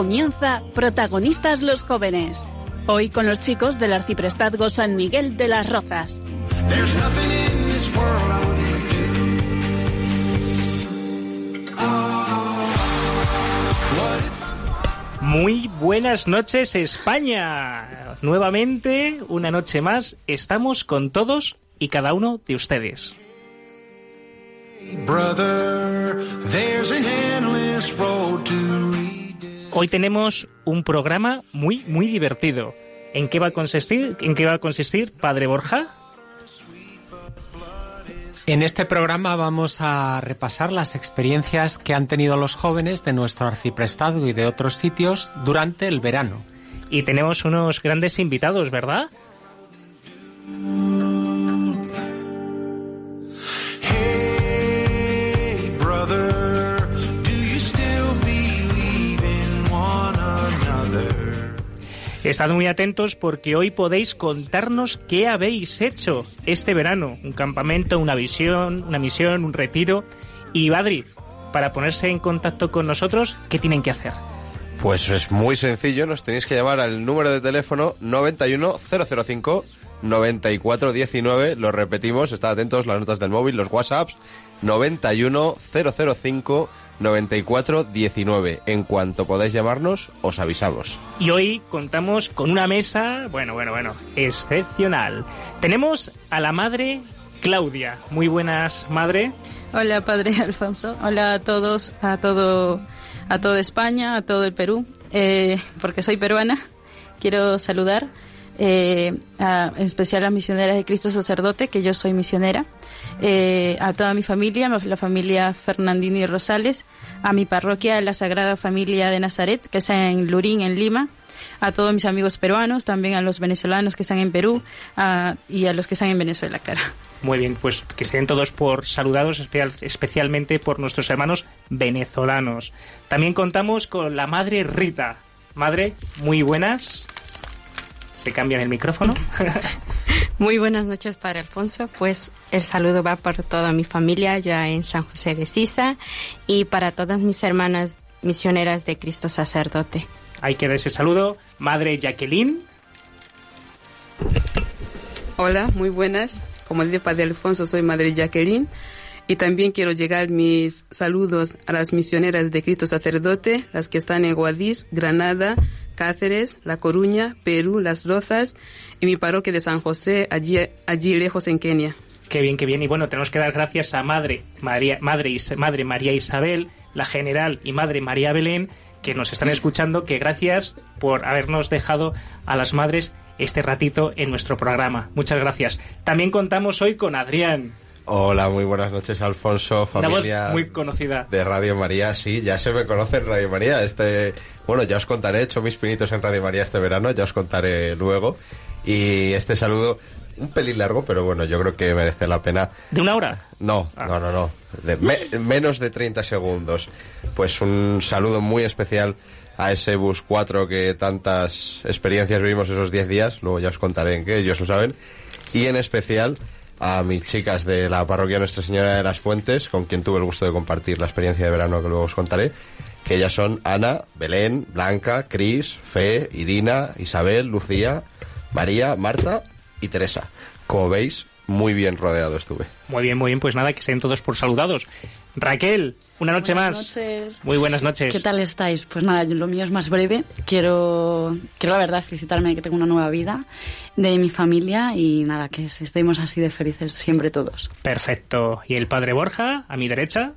Comienza Protagonistas los Jóvenes. Hoy con los chicos del Arciprestazgo San Miguel de las Rozas. Muy buenas noches España. Nuevamente, una noche más, estamos con todos y cada uno de ustedes. Brother, there's an endless road to. Hoy tenemos un programa muy, muy divertido. ¿En qué va a consistir? ¿En qué va a consistir, Padre Borja? En este programa vamos a repasar las experiencias que han tenido los jóvenes de nuestro arciprestado y de otros sitios durante el verano. Y tenemos unos grandes invitados, ¿verdad? Estad muy atentos porque hoy podéis contarnos qué habéis hecho este verano. Un campamento, una visión, una misión, un retiro. Y Badri, para ponerse en contacto con nosotros, ¿qué tienen que hacer? Pues es muy sencillo, nos tenéis que llamar al número de teléfono 91005 9419, lo repetimos, estad atentos las notas del móvil, los WhatsApps 91005 9419. En cuanto podáis llamarnos, os avisamos. Y hoy contamos con una mesa, bueno, bueno, bueno, excepcional. Tenemos a la madre Claudia. Muy buenas, madre. Hola, padre Alfonso. Hola a todos, a todo, a toda España, a todo el Perú. Eh, porque soy peruana, quiero saludar eh, a- en especial a misioneras de Cristo Sacerdote, que yo soy misionera, eh, a toda mi familia, la familia Fernandini Rosales, a mi parroquia, la Sagrada Familia de Nazaret, que está en Lurín, en Lima, a todos mis amigos peruanos, también a los venezolanos que están en Perú a- y a los que están en Venezuela, cara. Muy bien, pues que estén todos por saludados, especial- especialmente por nuestros hermanos venezolanos. También contamos con la madre Rita. Madre, muy buenas. Se cambian el micrófono. Muy buenas noches, Padre Alfonso. Pues el saludo va para toda mi familia ya en San José de Sisa y para todas mis hermanas misioneras de Cristo Sacerdote. Hay que dar ese saludo. Madre Jacqueline. Hola, muy buenas. Como dice Padre Alfonso, soy Madre Jacqueline. Y también quiero llegar mis saludos a las misioneras de Cristo Sacerdote, las que están en Guadix, Granada, Cáceres, La Coruña, Perú, Las Rozas y mi parroquia de San José, allí, allí lejos en Kenia. Qué bien, qué bien. Y bueno, tenemos que dar gracias a Madre María, Madre, Madre María Isabel, la General y Madre María Belén, que nos están escuchando, que gracias por habernos dejado a las madres este ratito en nuestro programa. Muchas gracias. También contamos hoy con Adrián, Hola, muy buenas noches, Alfonso, voz familia muy conocida. de Radio María. Sí, ya se me conoce en Radio María. Este, bueno, ya os contaré, he hecho mis pinitos en Radio María este verano, ya os contaré luego. Y este saludo, un pelín largo, pero bueno, yo creo que merece la pena. ¿De una hora? No, Ah. no, no, no. De me- menos de 30 segundos. Pues un saludo muy especial a ese bus 4 que tantas experiencias vivimos esos 10 días. Luego ya os contaré en qué, ellos lo saben. Y en especial a mis chicas de la parroquia Nuestra Señora de las Fuentes, con quien tuve el gusto de compartir la experiencia de verano que luego os contaré. Que ellas son Ana, Belén, Blanca, Cris, Fe, Irina, Isabel, Lucía, María, Marta y Teresa. Como veis, muy bien rodeado estuve. Muy bien, muy bien. Pues nada, que estén todos por saludados. Raquel, una noche Buenas más. noches. Muy buenas noches. ¿Qué tal estáis? Pues nada, lo mío es más breve. Quiero, quiero la verdad felicitarme de que tengo una nueva vida de mi familia y nada, que estemos así de felices siempre todos. Perfecto. Y el padre Borja, a mi derecha.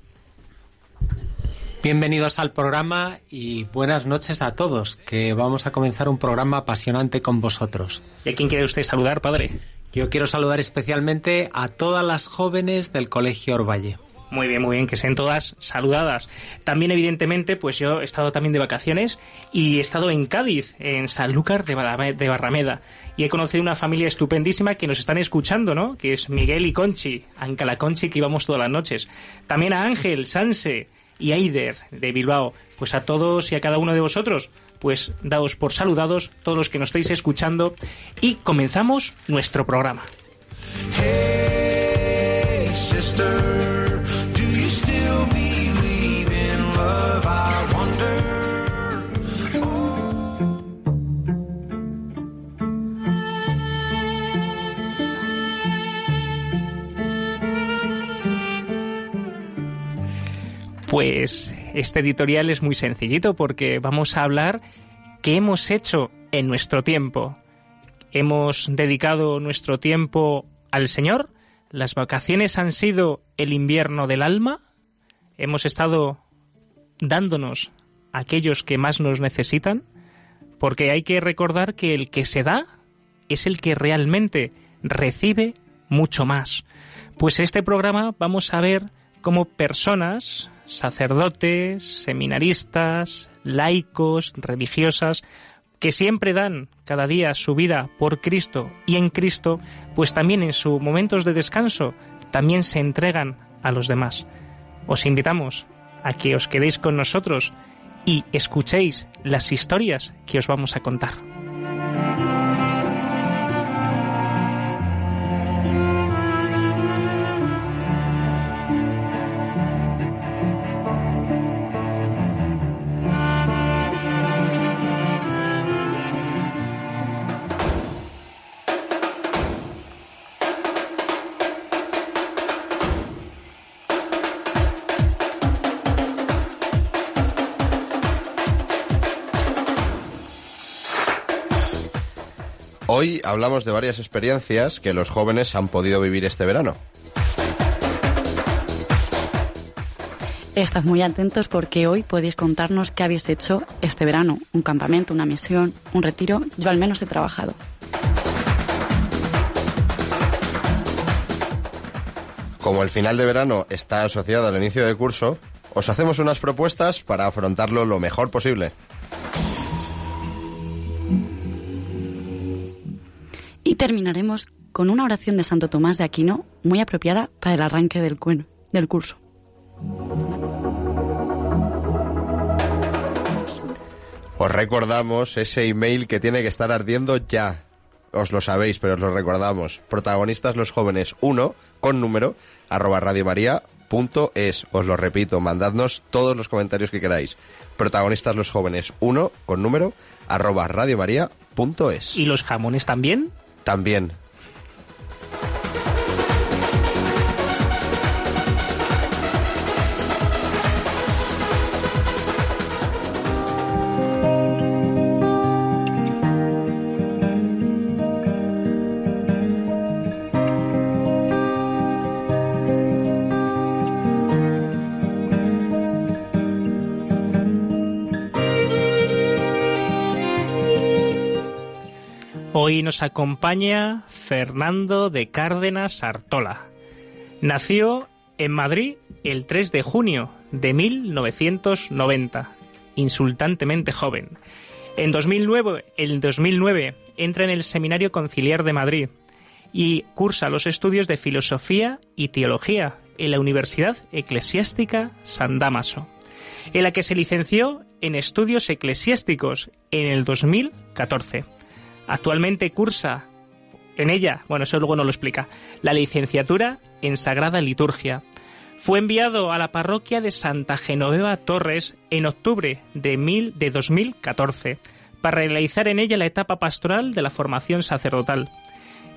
Bienvenidos al programa y buenas noches a todos, que vamos a comenzar un programa apasionante con vosotros. ¿Y a quién quiere usted saludar, padre? Yo quiero saludar especialmente a todas las jóvenes del Colegio Orvalle. Muy bien, muy bien, que sean todas saludadas. También, evidentemente, pues yo he estado también de vacaciones y he estado en Cádiz, en Sanlúcar de Barrame- de Barrameda. Y he conocido una familia estupendísima que nos están escuchando, ¿no? Que es Miguel y Conchi, Ancala Conchi, que íbamos todas las noches. También a Ángel, Sanse y Aider de Bilbao. Pues a todos y a cada uno de vosotros, pues daos por saludados, todos los que nos estáis escuchando. Y comenzamos nuestro programa. Hey, sister, Pues este editorial es muy sencillito porque vamos a hablar qué hemos hecho en nuestro tiempo. Hemos dedicado nuestro tiempo al Señor. Las vacaciones han sido el invierno del alma. Hemos estado dándonos a aquellos que más nos necesitan. Porque hay que recordar que el que se da es el que realmente recibe mucho más. Pues este programa vamos a ver cómo personas, sacerdotes, seminaristas, laicos, religiosas, que siempre dan cada día su vida por Cristo y en Cristo, pues también en sus momentos de descanso también se entregan a los demás. Os invitamos a que os quedéis con nosotros y escuchéis las historias que os vamos a contar. Hoy hablamos de varias experiencias que los jóvenes han podido vivir este verano. Estad muy atentos porque hoy podéis contarnos qué habéis hecho este verano. Un campamento, una misión, un retiro. Yo al menos he trabajado. Como el final de verano está asociado al inicio de curso, os hacemos unas propuestas para afrontarlo lo mejor posible. Terminaremos con una oración de Santo Tomás de Aquino muy apropiada para el arranque del, cuen- del curso. Os recordamos ese email que tiene que estar ardiendo ya. Os lo sabéis, pero os lo recordamos. Protagonistas los jóvenes 1 con número arroba radiomaria.es. Os lo repito, mandadnos todos los comentarios que queráis. Protagonistas los jóvenes 1 con número arroba radiomaria.es. ¿Y los jamones también? También. Hoy nos acompaña Fernando de Cárdenas Artola. Nació en Madrid el 3 de junio de 1990, insultantemente joven. En 2009, en 2009 entra en el Seminario Conciliar de Madrid y cursa los estudios de Filosofía y Teología en la Universidad Eclesiástica San Damaso, en la que se licenció en Estudios Eclesiásticos en el 2014. Actualmente cursa en ella, bueno, eso luego no lo explica, la licenciatura en Sagrada Liturgia. Fue enviado a la parroquia de Santa Genoveva Torres en octubre de, mil, de 2014 para realizar en ella la etapa pastoral de la formación sacerdotal.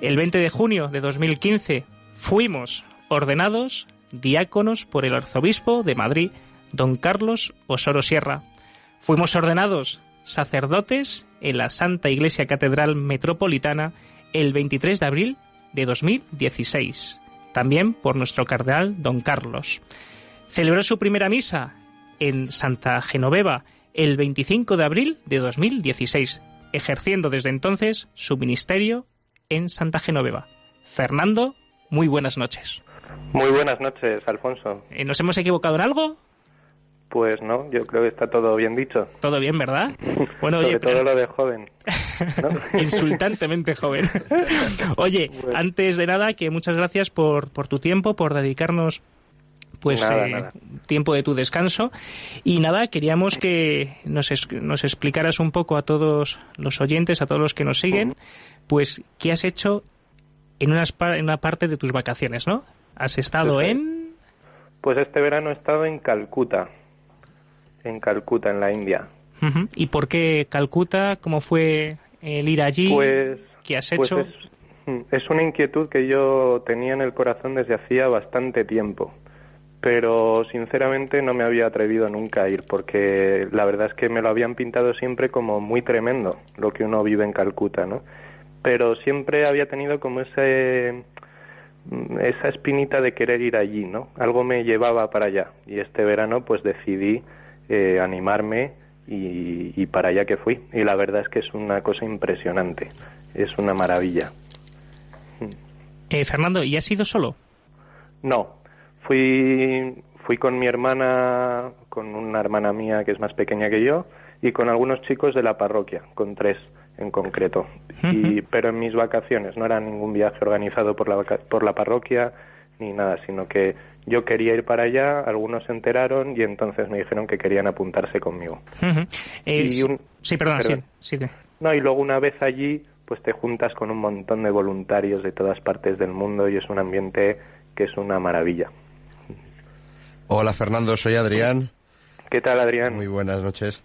El 20 de junio de 2015 fuimos ordenados diáconos por el arzobispo de Madrid, don Carlos Osoro Sierra. Fuimos ordenados sacerdotes en la Santa Iglesia Catedral Metropolitana el 23 de abril de 2016, también por nuestro cardenal don Carlos. Celebró su primera misa en Santa Genoveva el 25 de abril de 2016, ejerciendo desde entonces su ministerio en Santa Genoveva. Fernando, muy buenas noches. Muy buenas noches, Alfonso. Eh, ¿Nos hemos equivocado en algo? Pues no, yo creo que está todo bien dicho. Todo bien, ¿verdad? Bueno, Sobre oye, todo lo de joven. insultantemente joven. Oye, antes de nada, que muchas gracias por, por tu tiempo, por dedicarnos pues Nada, eh, nada. tiempo de tu descanso y nada queríamos que nos, es- nos explicaras un poco a todos los oyentes a todos los que nos siguen pues qué has hecho en una, en una parte de tus vacaciones no has estado sí. en Pues este verano he estado en Calcuta, en Calcuta, en la India. Y por qué Calcuta cómo fue el ir allí Pues, qué has pues hecho es, es una inquietud que yo tenía en el corazón desde hacía bastante tiempo, pero sinceramente no me había atrevido nunca a ir porque la verdad es que me lo habían pintado siempre como muy tremendo lo que uno vive en Calcuta, ¿no? Pero siempre había tenido como ese mm, esa espinita de querer ir allí, ¿no? Algo me llevaba para allá y este verano pues decidí eh, animarme y, y para allá que fui. Y la verdad es que es una cosa impresionante, es una maravilla. Eh, Fernando y has ido solo No, fui, fui con mi hermana, con una hermana mía que es más pequeña que yo, y con algunos chicos de la parroquia, con tres en concreto. Y, pero en mis vacaciones, no era ningún viaje organizado por la, por la parroquia ni nada, sino que yo quería ir para allá, algunos se enteraron y entonces me dijeron que querían apuntarse conmigo. Eh, Y un- sí perdona perdón. sí. No, y luego una vez allí, pues te juntas con un montón de voluntarios de todas partes del mundo y es un ambiente que es una maravilla. Hola Fernando, soy Adrián. ¿Qué tal, Adrián? Muy buenas noches.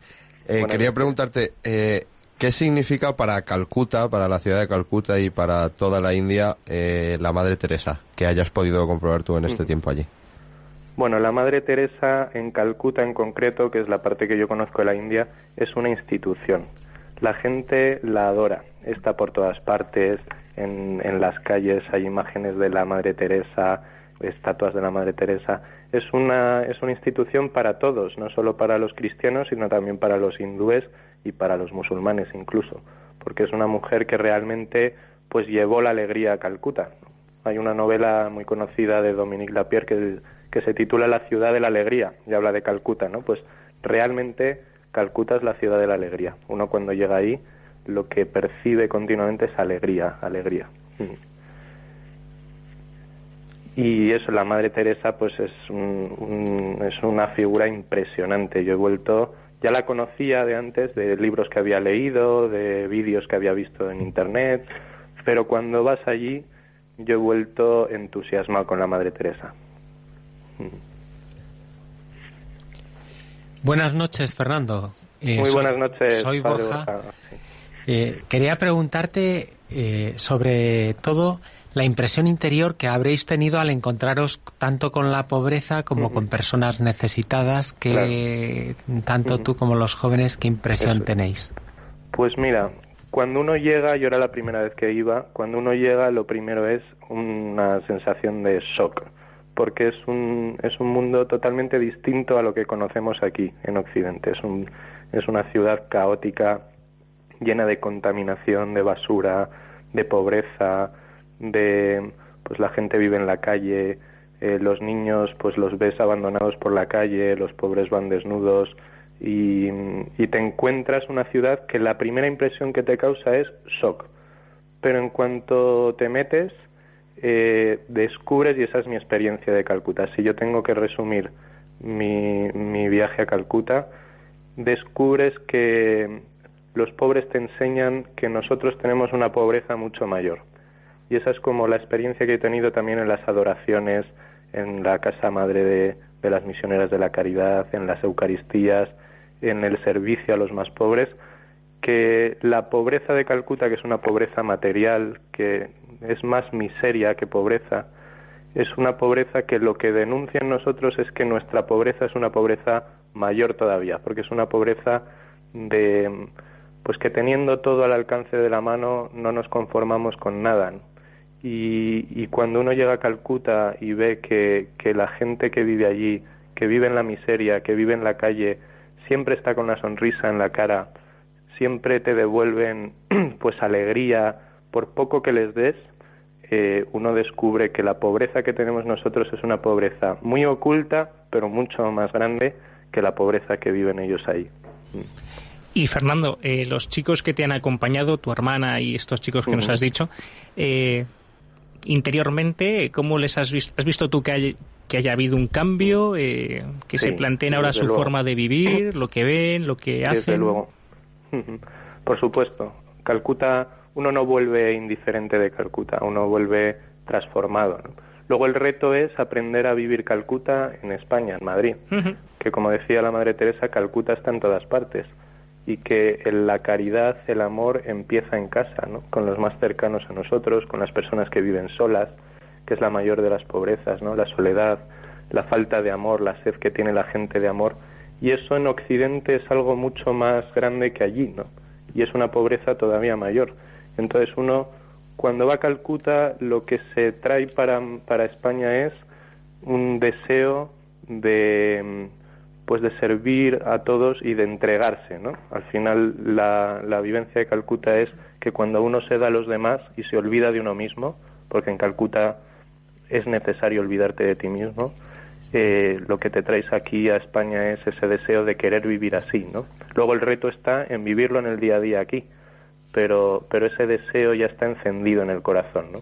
Eh, Buenas quería noches. preguntarte, eh, ¿qué significa para Calcuta, para la ciudad de Calcuta y para toda la India eh, la Madre Teresa? Que hayas podido comprobar tú en este Mm. tiempo allí. Bueno, la Madre Teresa en Calcuta en concreto, que es la parte que yo conozco de la India, es una institución. La gente la adora, está por todas partes, en, en las calles hay imágenes de la Madre Teresa, estatuas de la Madre Teresa. Es una, es una institución para todos, no solo para los cristianos, sino también para los hindúes y para los musulmanes incluso, porque es una mujer que realmente pues llevó la alegría a Calcuta. Hay una novela muy conocida de Dominique Lapierre que, que se titula La ciudad de la alegría y habla de Calcuta, ¿no? Pues realmente Calcuta es la ciudad de la alegría. Uno cuando llega ahí lo que percibe continuamente es alegría, alegría. Mm. Y eso, la Madre Teresa, pues es, un- un- es una figura impresionante. Yo he vuelto, ya la conocía de antes, de libros que había leído, de vídeos que había visto en Internet, pero cuando vas allí, yo he vuelto entusiasmado con la Madre Teresa. Buenas noches, Fernando. Eh, Muy soy- buenas noches, Soy. Borja. Eh, quería preguntarte eh, sobre todo la impresión interior que habréis tenido al encontraros tanto con la pobreza como con personas necesitadas, que tanto tú como los jóvenes, ¿qué impresión Eso tenéis? Pues mira, cuando uno llega, yo era la primera vez que iba, cuando uno llega lo primero es una sensación de shock, porque es un, es un mundo totalmente distinto a lo que conocemos aquí en Occidente. Es, un, es una ciudad caótica, llena de contaminación, de basura, de pobreza, de pues la gente vive en la calle, eh, los niños pues los ves abandonados por la calle, los pobres van desnudos y, y te encuentras una ciudad que la primera impresión que te causa es shock, pero en cuanto te metes eh, descubres y esa es mi experiencia de Calcuta. Si yo tengo que resumir mi, mi viaje a Calcuta, descubres que los pobres te enseñan que nosotros tenemos una pobreza mucho mayor. Y esa es como la experiencia que he tenido también en las adoraciones, en la Casa Madre de, de las Misioneras de la Caridad, en las Eucaristías, en el servicio a los más pobres, que la pobreza de Calcuta, que es una pobreza material, que es más miseria que pobreza, es una pobreza que lo que denuncia en nosotros es que nuestra pobreza es una pobreza mayor todavía, porque es una pobreza de pues que teniendo todo al alcance de la mano no nos conformamos con nada. Y, y cuando uno llega a Calcuta y ve que, que la gente que vive allí, que vive en la miseria, que vive en la calle, siempre está con una sonrisa en la cara, siempre te devuelven pues alegría, por poco que les des, eh, uno descubre que la pobreza que tenemos nosotros es una pobreza muy oculta, pero mucho más grande que la pobreza que viven ellos ahí. Y Fernando, eh, los chicos que te han acompañado, tu hermana y estos chicos que nos has dicho, eh, interiormente, ¿cómo les has visto? ¿Has visto tú que, hay- que haya habido un cambio? eh, que se planteen ahora su luego. forma de vivir, lo que ven, lo que hacen? Desde luego. Por supuesto. Calcuta, uno no vuelve indiferente de Calcuta, uno vuelve transformado. ¿no? Luego el reto es aprender a vivir Calcuta en España, en Madrid. Que como decía la Madre Teresa, Calcuta está en todas partes. Y que la caridad, el amor empieza en casa, ¿no? con los más cercanos a nosotros, con las personas que viven solas, que es la mayor de las pobrezas, ¿no? la soledad, la falta de amor, la sed que tiene la gente de amor. Y eso en Occidente es algo mucho más grande que allí, ¿no? Y es una pobreza todavía mayor. Entonces uno, cuando va a Calcuta, lo que se trae para, para España es un deseo de pues de servir a todos y de entregarse, ¿no? Al final la, la vivencia de Calcuta es que cuando uno se da a los demás y se olvida de uno mismo, porque en Calcuta es necesario olvidarte de ti mismo, eh, lo que te traes aquí a España es ese deseo de querer vivir así, ¿no? Luego el reto está en vivirlo en el día a día aquí, pero, pero ese deseo ya está encendido en el corazón, ¿no?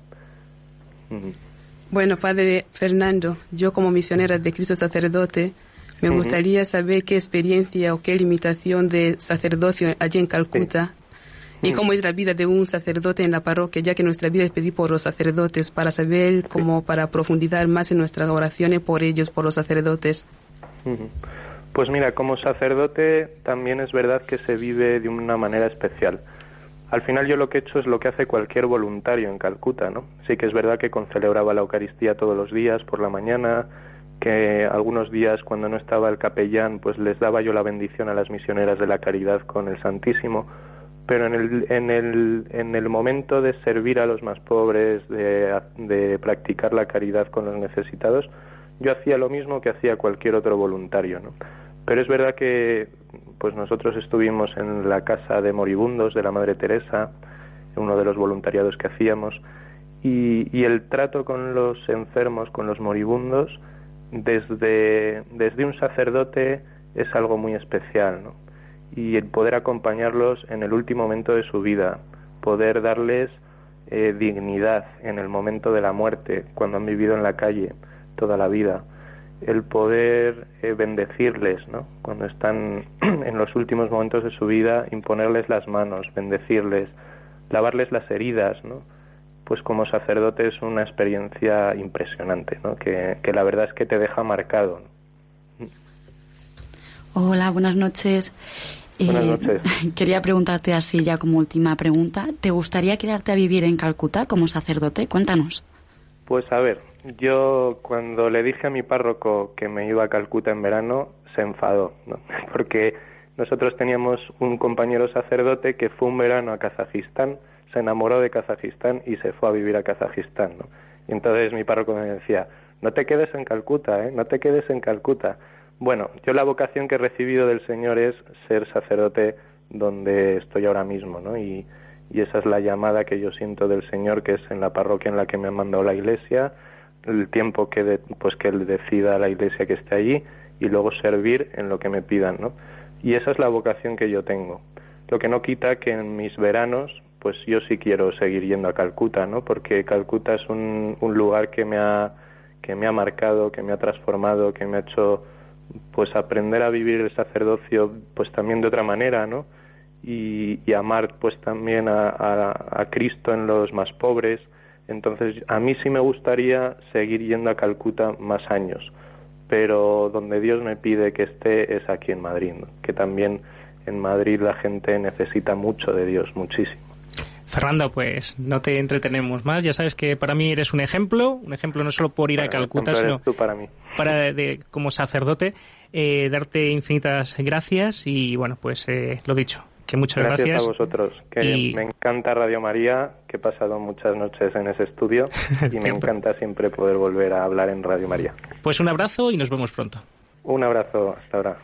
Bueno, Padre Fernando, yo como misionera de Cristo sacerdote, me gustaría saber qué experiencia o qué limitación de sacerdocio allí en Calcuta y Mm. cómo es la vida de un sacerdote en la parroquia, ya que nuestra vida es pedir por los sacerdotes para saber cómo para profundizar más en nuestras oraciones por ellos, por los sacerdotes. Pues mira, como sacerdote también es verdad que se vive de una manera especial. Al final yo lo que he hecho es lo que hace cualquier voluntario en Calcuta, ¿no? Sí que es verdad que concelebraba la Eucaristía todos los días por la mañana, que algunos días cuando no estaba el capellán pues les daba yo la bendición a las misioneras de la caridad con el Santísimo, pero en el, en el, en el momento de servir a los más pobres, de, de practicar la caridad con los necesitados, yo hacía lo mismo que hacía cualquier otro voluntario, ¿no? Pero es verdad que pues nosotros estuvimos en la casa de moribundos de la Madre Teresa, uno de los voluntariados que hacíamos, y, y el trato con los enfermos, con los moribundos, desde, desde un sacerdote es algo muy especial, ¿no? Y el poder acompañarlos en el último momento de su vida, poder darles eh, dignidad en el momento de la muerte, cuando han vivido en la calle toda la vida, el poder eh, bendecirles, ¿no? Cuando están en los últimos momentos de su vida, imponerles las manos, bendecirles, lavarles las heridas, ¿no? Pues como sacerdote es una experiencia impresionante, ¿no? Que, que la verdad es que te deja marcado. Hola, buenas noches. Buenas Eh, noches. Quería preguntarte así ya como última pregunta. ¿Te gustaría quedarte a vivir en Calcuta como sacerdote? Cuéntanos. Pues a ver, yo cuando le dije a mi párroco que me iba a Calcuta en verano, se enfadó, ¿no? Porque nosotros teníamos un compañero sacerdote que fue un verano a Kazajistán, se enamoró de Kazajistán y se fue a vivir a Kazajistán, ¿no? Y entonces mi párroco me decía, no te quedes en Calcuta, ¿eh? No te quedes en Calcuta. Bueno, yo la vocación que he recibido del Señor es ser sacerdote donde estoy ahora mismo, ¿no? Y, esa es la llamada que yo siento del Señor, que es en la parroquia en la que me ha mandado la Iglesia, el tiempo que de- pues que él decida la Iglesia que esté allí y luego servir en lo que me pidan, ¿no? Y esa es la vocación que yo tengo. Lo que no quita que en mis veranos, pues yo sí quiero seguir yendo a Calcuta, ¿no? Porque Calcuta es un, lugar que me ha que me ha marcado, que me ha transformado, que me ha hecho pues aprender a vivir el sacerdocio pues también de otra manera, ¿no? Y, amar pues también a, a, a Cristo en los más pobres. Entonces a mí sí me gustaría seguir yendo a Calcuta más años, pero donde Dios me pide que esté es aquí en Madrid, que también en Madrid la gente necesita mucho de Dios, muchísimo. Fernando, pues no te entretenemos más. Ya sabes que para mí eres un ejemplo, un ejemplo no solo por ir a Calcuta, sino tú para mí. para de- como sacerdote eh, darte infinitas gracias y bueno, pues eh, lo dicho, que muchas Gracias, gracias. a vosotros, que Y- me encanta Radio María, que he pasado muchas noches en ese estudio y me encanta siempre poder volver a hablar en Radio María. Pues un abrazo y nos vemos pronto. Un abrazo, hasta ahora.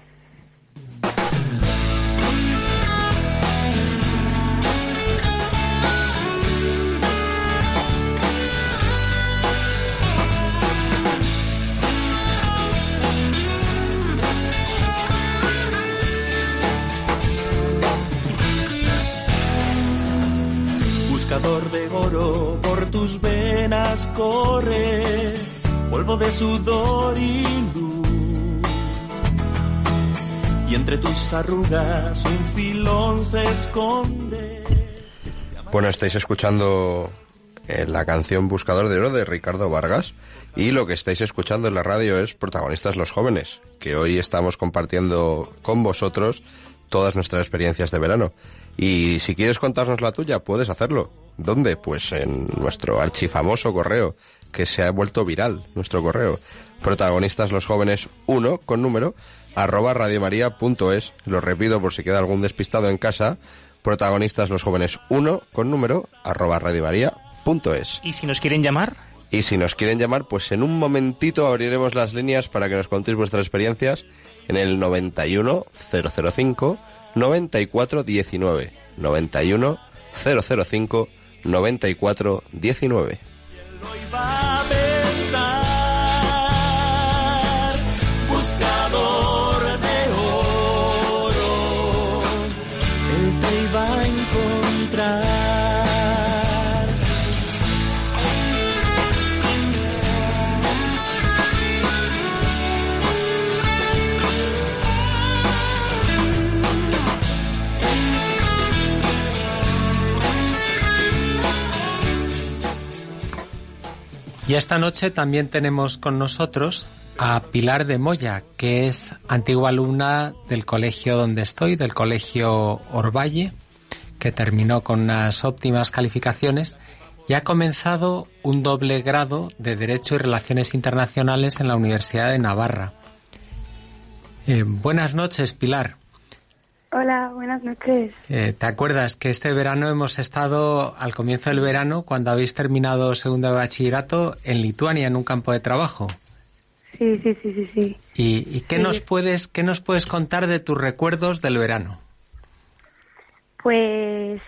Corre, polvo de sudor y luz. Y entre tus arrugas un filón se esconde. Bueno, estáis escuchando eh, la canción Buscador de Oro de Ricardo Vargas y lo que estáis escuchando en la radio es Protagonistas los Jóvenes, que hoy estamos compartiendo con vosotros todas nuestras experiencias de verano. Y si quieres contarnos la tuya, puedes hacerlo. ¿Dónde? Pues en nuestro archifamoso correo, que se ha vuelto viral, nuestro correo. Protagonistas los jóvenes 1 con número arroba radiomaria.es. Lo repito por si queda algún despistado en casa. Protagonistas los jóvenes 1 con número arroba radiomaria.es. ¿Y si nos quieren llamar? Y si nos quieren llamar, pues en un momentito abriremos las líneas para que nos contéis vuestras experiencias en el 91 005 94 19. 91 005 94 19. Y esta noche también tenemos con nosotros a Pilar de Moya, que es antigua alumna del colegio donde estoy, del colegio Orvalle, que terminó con unas óptimas calificaciones y ha comenzado un doble grado de Derecho y Relaciones Internacionales en la Universidad de Navarra. Eh, buenas noches, Pilar. Hola, buenas noches. Eh, ¿Te acuerdas que este verano hemos estado, al comienzo del verano, cuando habéis terminado segundo de bachillerato, en Lituania, en un campo de trabajo? Sí, sí, sí, sí, sí. ¿Y, y qué, Sí. nos puedes, qué nos puedes contar de tus recuerdos del verano? Pues,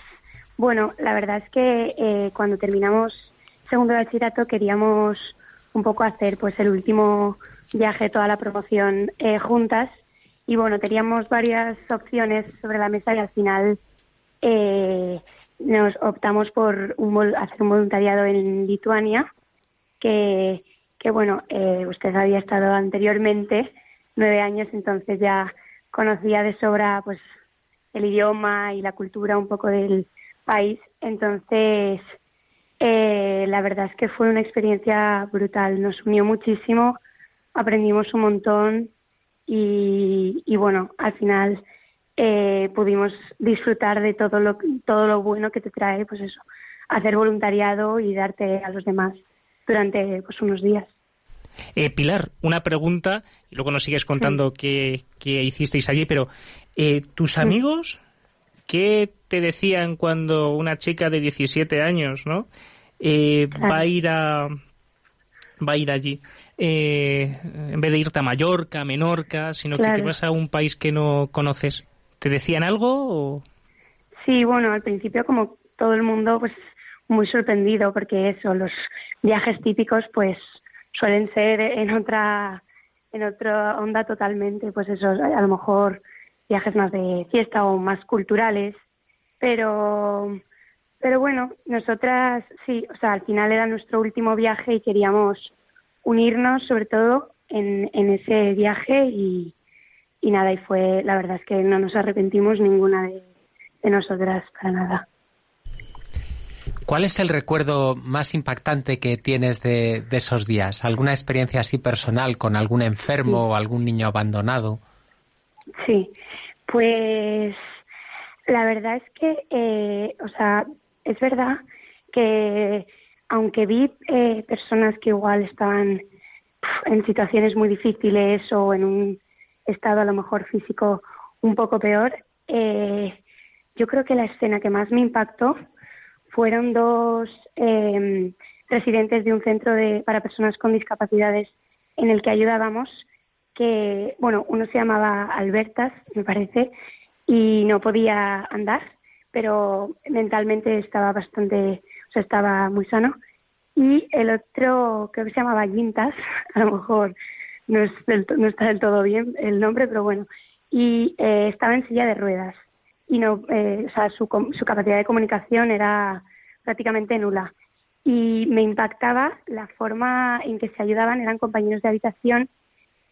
bueno, la verdad es que eh, cuando terminamos segundo de bachillerato queríamos un poco hacer pues el último viaje, toda la promoción eh, juntas. Y bueno, teníamos varias opciones sobre la mesa y al final eh, nos optamos por un hacer un voluntariado en Lituania, que, que bueno, eh, usted había estado anteriormente nueve años, entonces ya conocía de sobra pues el idioma y la cultura un poco del país. Entonces, eh, la verdad es que fue una experiencia brutal, nos unió muchísimo, aprendimos un montón y, y bueno, al final eh, pudimos disfrutar de todo lo, todo lo bueno que te trae, pues eso, hacer voluntariado y darte a los demás durante pues unos días. Eh, Pilar, una pregunta, y luego nos sigues contando qué, qué hicisteis allí, pero eh, ¿tus amigos qué te decían cuando una chica de 17 años, ¿no? Eh, va a ir a va a ir allí eh, en vez de irte a Mallorca, Menorca, sino que te vas a un país que no conoces. ¿Te decían algo? O... Sí, bueno, al principio como todo el mundo, pues muy sorprendido porque eso, los viajes típicos, pues suelen ser en otra, en otra onda totalmente, pues eso, a lo mejor viajes más de fiesta o más culturales, pero, pero bueno, nosotras sí, o sea, al final era nuestro último viaje y queríamos unirnos sobre todo en, en ese viaje y, y nada, y fue, la verdad es que no nos arrepentimos ninguna de, de nosotras para nada. ¿Cuál es el recuerdo más impactante que tienes de, de esos días? ¿Alguna experiencia así personal con algún enfermo o algún niño abandonado? Sí, pues la verdad es que, eh, o sea, es verdad que aunque vi eh, personas que igual estaban en situaciones muy difíciles o en un estado a lo mejor físico un poco peor, eh, yo creo que la escena que más me impactó fueron dos eh, residentes de un centro de, para personas con discapacidades en el que ayudábamos, que, bueno, uno se llamaba Albertas, me parece, y no podía andar, pero mentalmente estaba bastante, estaba muy sano. Y el otro, creo que se llamaba Quintas, a lo mejor no, es del no está del todo bien el nombre, pero bueno, y eh, estaba en silla de ruedas y no, eh, o sea, su, su capacidad de comunicación era prácticamente nula. Y me impactaba la forma en que se ayudaban, eran compañeros de habitación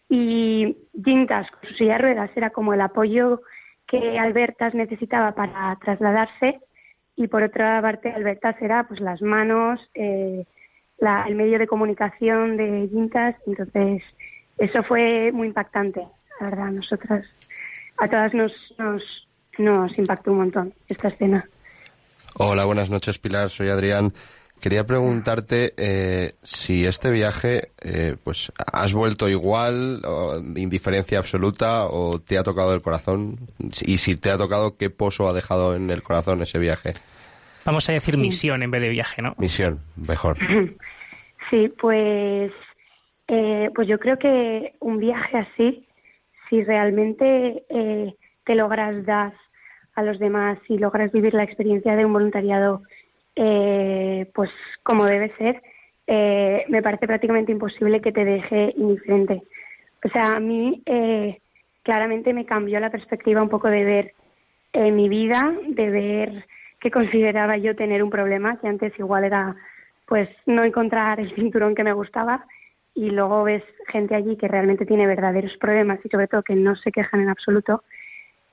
y Gintas con su silla de ruedas era como el apoyo que Albertas necesitaba para trasladarse y por otra parte Albertas era pues las manos, eh, la- el medio de comunicación de Gintas, entonces eso fue muy impactante, la verdad, nosotras, a todas nos, nos, nos impactó un montón esta escena. Hola, buenas noches, Pilar. Soy Adrián. Quería preguntarte eh, si este viaje, eh, pues, has vuelto igual, o indiferencia absoluta, o te ha tocado el corazón. Y si te ha tocado, ¿qué pozo ha dejado en el corazón ese viaje? Vamos a decir misión en vez de viaje, ¿no? Misión, mejor. Sí, pues, eh, pues yo creo que un viaje así, si realmente eh, te logras dar a los demás y logras vivir la experiencia de un voluntariado, eh, pues como debe ser, eh, me parece prácticamente imposible que te deje indiferente. O sea, a mí eh, claramente me cambió la perspectiva un poco de ver eh, mi vida, de ver que consideraba yo tener un problema, que antes igual era pues no encontrar el cinturón que me gustaba y luego ves gente allí que realmente tiene verdaderos problemas y sobre todo que no se quejan en absoluto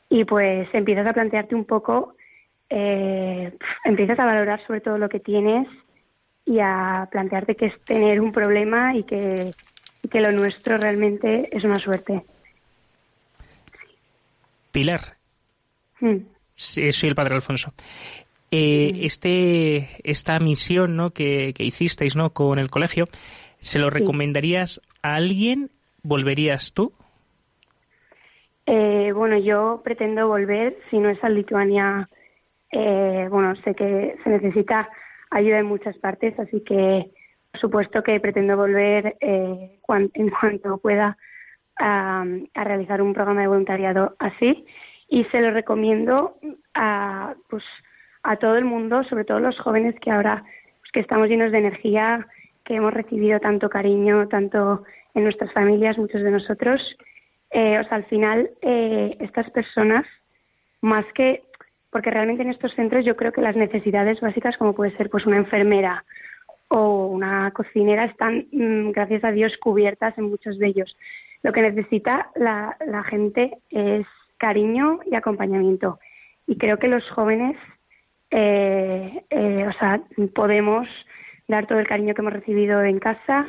y pues empiezas a plantearte un poco, eh, empiezas a valorar sobre todo lo que tienes y a plantearte que es tener un problema y que, y que lo nuestro realmente es una suerte. Pilar, Mm. sí, soy el padre Alfonso. Eh, este, esta misión ¿no? que, que hicisteis ¿no? con el colegio, ¿se lo recomendarías a alguien? ¿Volverías tú? Eh, bueno, yo pretendo volver, si no es a Lituania, eh, bueno, sé que se necesita ayuda en muchas partes, así que por supuesto que pretendo volver eh, en cuanto pueda a, a realizar un programa de voluntariado así y se lo recomiendo a, pues, a todo el mundo, sobre todo los jóvenes que ahora pues, que estamos llenos de energía, que hemos recibido tanto cariño, tanto en nuestras familias, muchos de nosotros. Eh, o sea, al final, eh, estas personas, más que, porque realmente en estos centros yo creo que las necesidades básicas, como puede ser pues una enfermera o una cocinera, están, mm, gracias a Dios, cubiertas en muchos de ellos. Lo que necesita la, gente es cariño y acompañamiento. Y creo que los jóvenes, eh, eh, o sea, podemos dar todo el cariño que hemos recibido en casa,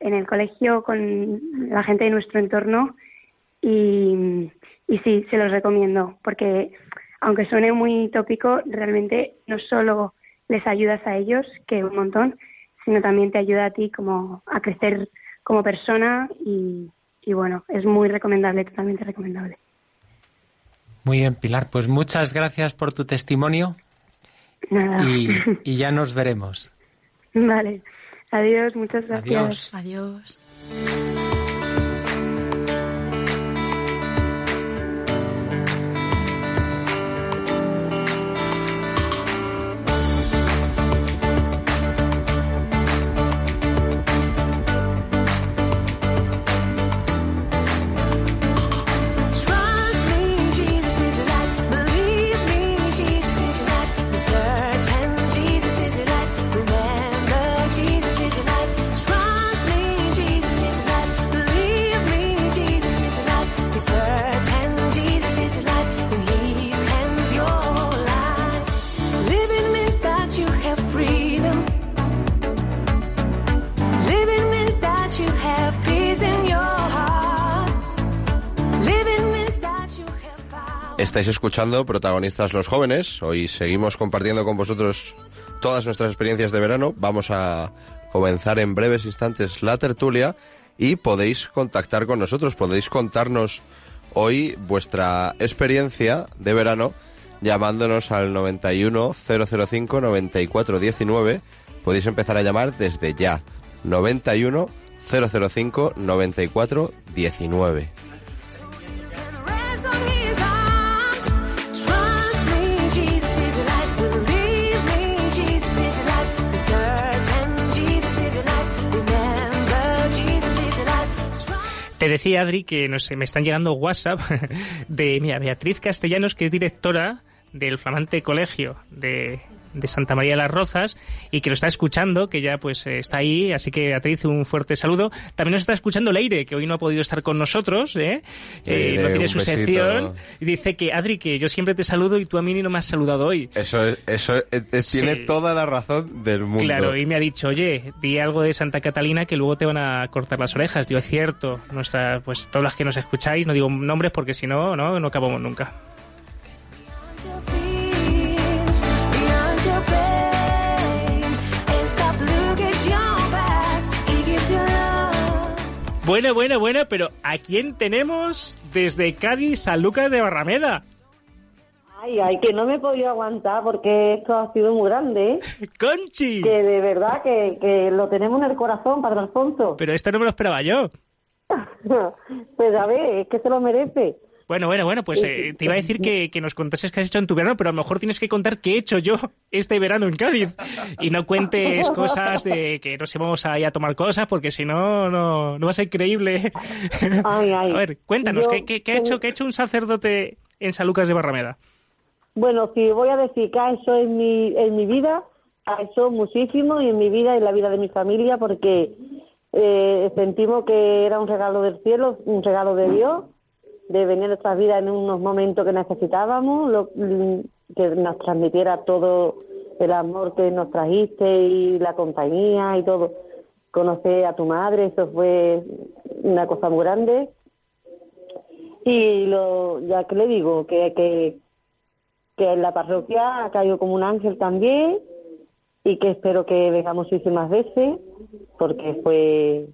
en el colegio, con la gente de nuestro entorno. Y, y sí, se los recomiendo, porque aunque suene muy tópico, realmente no solo les ayudas a ellos, que un montón, sino también te ayuda a ti como a crecer como persona y, y bueno, es muy recomendable, totalmente recomendable. Muy bien, Pilar. Pues muchas gracias por tu testimonio Nada. y, y ya nos veremos. Vale. Adiós, muchas gracias. Adiós. Adiós. Protagonistas los Jóvenes. Hoy seguimos compartiendo con vosotros todas nuestras experiencias de verano. Vamos a comenzar en breves instantes la tertulia y podéis contactar con nosotros, podéis contarnos hoy vuestra experiencia de verano llamándonos al 91 005 94 19. Podéis empezar a llamar desde ya. 91 005 94 19. Te decía, Adri, que no sé, me están llegando WhatsApp de, mira, Beatriz Castellanos, que es directora del flamante colegio de, de Santa María de las Rozas y que lo está escuchando, que ya pues eh, está ahí, así que Beatriz, un fuerte saludo. También nos está escuchando Leire, que hoy no ha podido estar con nosotros, ¿eh? Eh, no tiene su besito. sección, y dice que, Adri, que yo siempre te saludo y tú a mí ni no me has saludado hoy. Eso, es- eso es- es- tiene toda la razón del mundo. Claro, y me ha dicho, oye, di algo de Santa Catalina que luego te van a cortar las orejas. Digo, es cierto, nuestra, pues todas las que nos escucháis, no digo nombres porque si no, no, no acabamos nunca. Buena, buena, buena, pero ¿a quién tenemos desde Cádiz a Lucas de Barrameda? Ay, ay, que no me he podido aguantar porque esto ha sido muy grande. ¿eh? ¡Conchi! Que de verdad que, que lo tenemos en el corazón, Padre Alfonso. Pero esto no me lo esperaba yo. Pues a ver, es que se lo merece. Bueno, bueno, bueno, pues eh, te iba a decir que, que nos contases qué has hecho en tu verano, pero a lo mejor tienes que contar qué he hecho yo este verano en Cádiz. Y no cuentes cosas de que nos íbamos a ir a tomar cosas, porque si no, no, no va a ser creíble. Ay, ay. A ver, cuéntanos, Yo ¿qué, qué, qué ha hecho, ¿qué ha hecho un sacerdote en San Lucas de Barrameda? Bueno, si voy a decir que ha hecho en mi, en mi vida, ha hecho muchísimo y en mi vida y en la vida de mi familia porque eh, sentimos que era un regalo del cielo, un regalo de Dios, de venir a nuestras vidas en unos momentos que necesitábamos, lo- que nos transmitiera todo el amor que nos trajiste y la compañía y todo. Conocer a tu madre, eso fue una cosa muy grande. Y lo, ya que le digo, que, que, que en la parroquia ha caído como un ángel también y que espero que venga muchísimas veces porque fue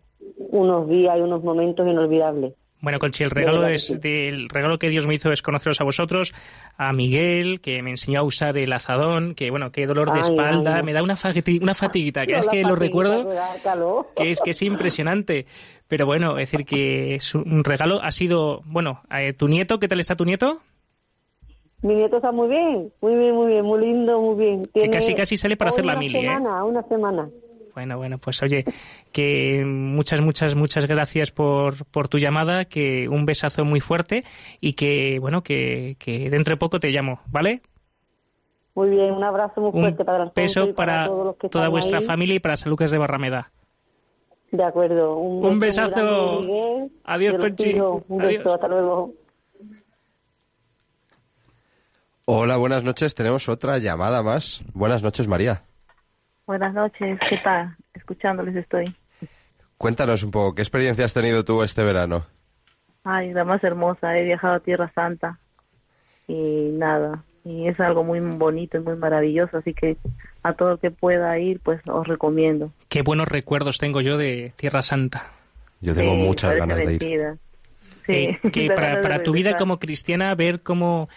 unos días y unos momentos inolvidables. Bueno, Conchi, el regalo que es el regalo que Dios me hizo es conoceros a vosotros, a Miguel, que me enseñó a usar el azadón, que bueno, qué dolor de Ay, espalda, ay, me da una, fagiti- una fatiguita, que No, es que lo recuerdo, que es que es impresionante. Pero bueno, es decir que es un regalo ha sido, bueno, eh, tu nieto, ¿qué tal está tu nieto? Mi nieto está muy bien, muy bien, muy bien, muy lindo, muy bien. Que Tiene casi casi sale para hacer la una mili, ¿eh? semana, Una semana. Bueno, bueno, pues oye, que muchas, muchas, muchas gracias por, por tu llamada, que un besazo muy fuerte y que, bueno, que, que dentro de poco te llamo, ¿vale? Muy bien, un abrazo muy Un fuerte para Alfonso beso y para, para todos los que toda vuestra ahí. familia y para San Lucas de Barrameda. De acuerdo. Un, Un besazo. Miguel. Adiós, Conchi. Un Adiós. beso, hasta luego. Hola, buenas noches. Tenemos otra llamada más. Buenas noches, María. Buenas noches, ¿qué tal? Escuchándoles estoy. Cuéntanos un poco, ¿qué experiencia has tenido tú este verano? Ay, la más hermosa, he viajado a Tierra Santa y nada, y es algo muy bonito y muy maravilloso, así que a todo el que pueda ir, pues os recomiendo. Qué buenos recuerdos tengo yo de Tierra Santa. Yo tengo Sí, muchas ganas de ir. mentira. Sí, Eh, que para, tu vida como cristiana, ver cómo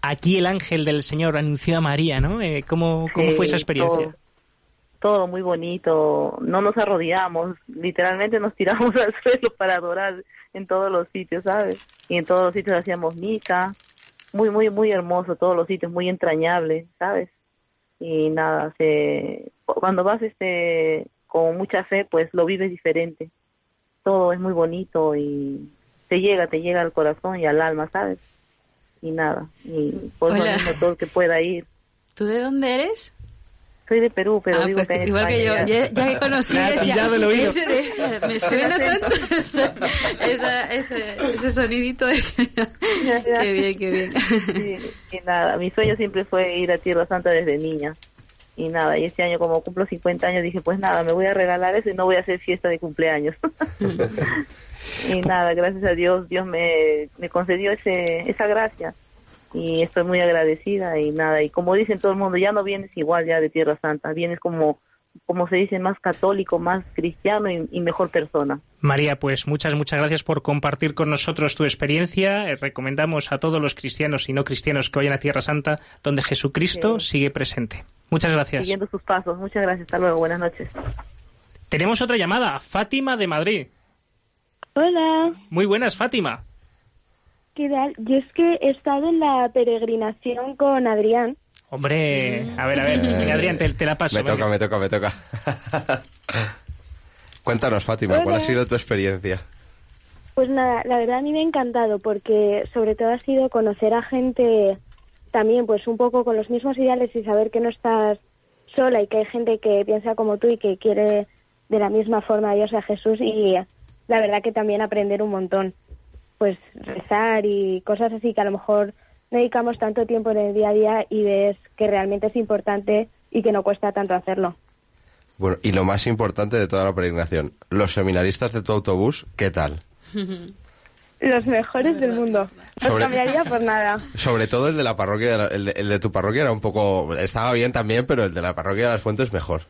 aquí el ángel del Señor anunció a María, ¿no? Eh, ¿cómo, ¿Cómo Sí, fue esa experiencia? Todo, todo muy bonito, no nos arrodillamos, literalmente nos tiramos al suelo para adorar en todos los sitios, ¿sabes? Y en todos los sitios hacíamos misa, muy, muy, muy hermoso, todos los sitios, muy entrañable, ¿sabes? Y nada, se, cuando vas este con mucha fe, pues lo vives diferente. Todo es muy bonito y te llega, te llega al corazón y al alma, ¿sabes? Y nada, y por Hola. mismo todo el que pueda ir. ¿Tú de dónde eres? Soy de Perú, pero Ah, vivo pues en igual que yo, ya, ya que conocí, Me pillado el oído. ese de- ese- me suena tanto ese, esa- ese, ese sonidito. ese. qué bien, qué bien. Sí, y nada, mi sueño siempre fue ir a Tierra Santa desde niña. Y nada, y este año como cumplo 50 años dije, pues nada, me voy a regalar eso y no voy a hacer fiesta de cumpleaños. y nada, gracias a Dios, Dios me, me concedió ese, esa gracia. Y estoy muy agradecida y nada, y como dicen todo el mundo, ya no vienes igual ya de Tierra Santa, vienes como, como se dice, más católico, más cristiano y, y mejor persona. María, pues muchas, muchas gracias por compartir con nosotros tu experiencia. Eh, recomendamos a todos los cristianos y no cristianos que vayan a Tierra Santa, donde Jesucristo sigue presente. Muchas gracias. Siguiendo sus pasos. Muchas gracias. Hasta luego. Buenas noches. Tenemos otra llamada, Fátima de Madrid. Hola, Muy buenas, Fátima. ¿Qué tal? Yo es que he estado en la peregrinación con Adrián. Hombre, a ver, a ver, venga, Adrián, te, te la paso. Me venga. toca, me toca, me toca. Cuéntanos, Fátima, ¿cuál ha sido tu experiencia? Pues nada, la verdad a mí me ha encantado porque sobre todo ha sido conocer a gente también pues un poco con los mismos ideales y saber que no estás sola y que hay gente que piensa como tú y que quiere de la misma forma a Dios y a Jesús y la verdad que también aprender un montón, pues rezar y cosas así que a lo mejor no dedicamos tanto tiempo en el día a día y ves que realmente es importante y que no cuesta tanto hacerlo. Bueno, y lo más importante de toda la peregrinación, los seminaristas de tu autobús, ¿qué tal? Los mejores del mundo. No Sobre- cambiaría por nada. Sobre todo el de la parroquia, el de, el de tu parroquia era un poco, estaba bien también, pero el de la parroquia de las Fuentes mejor.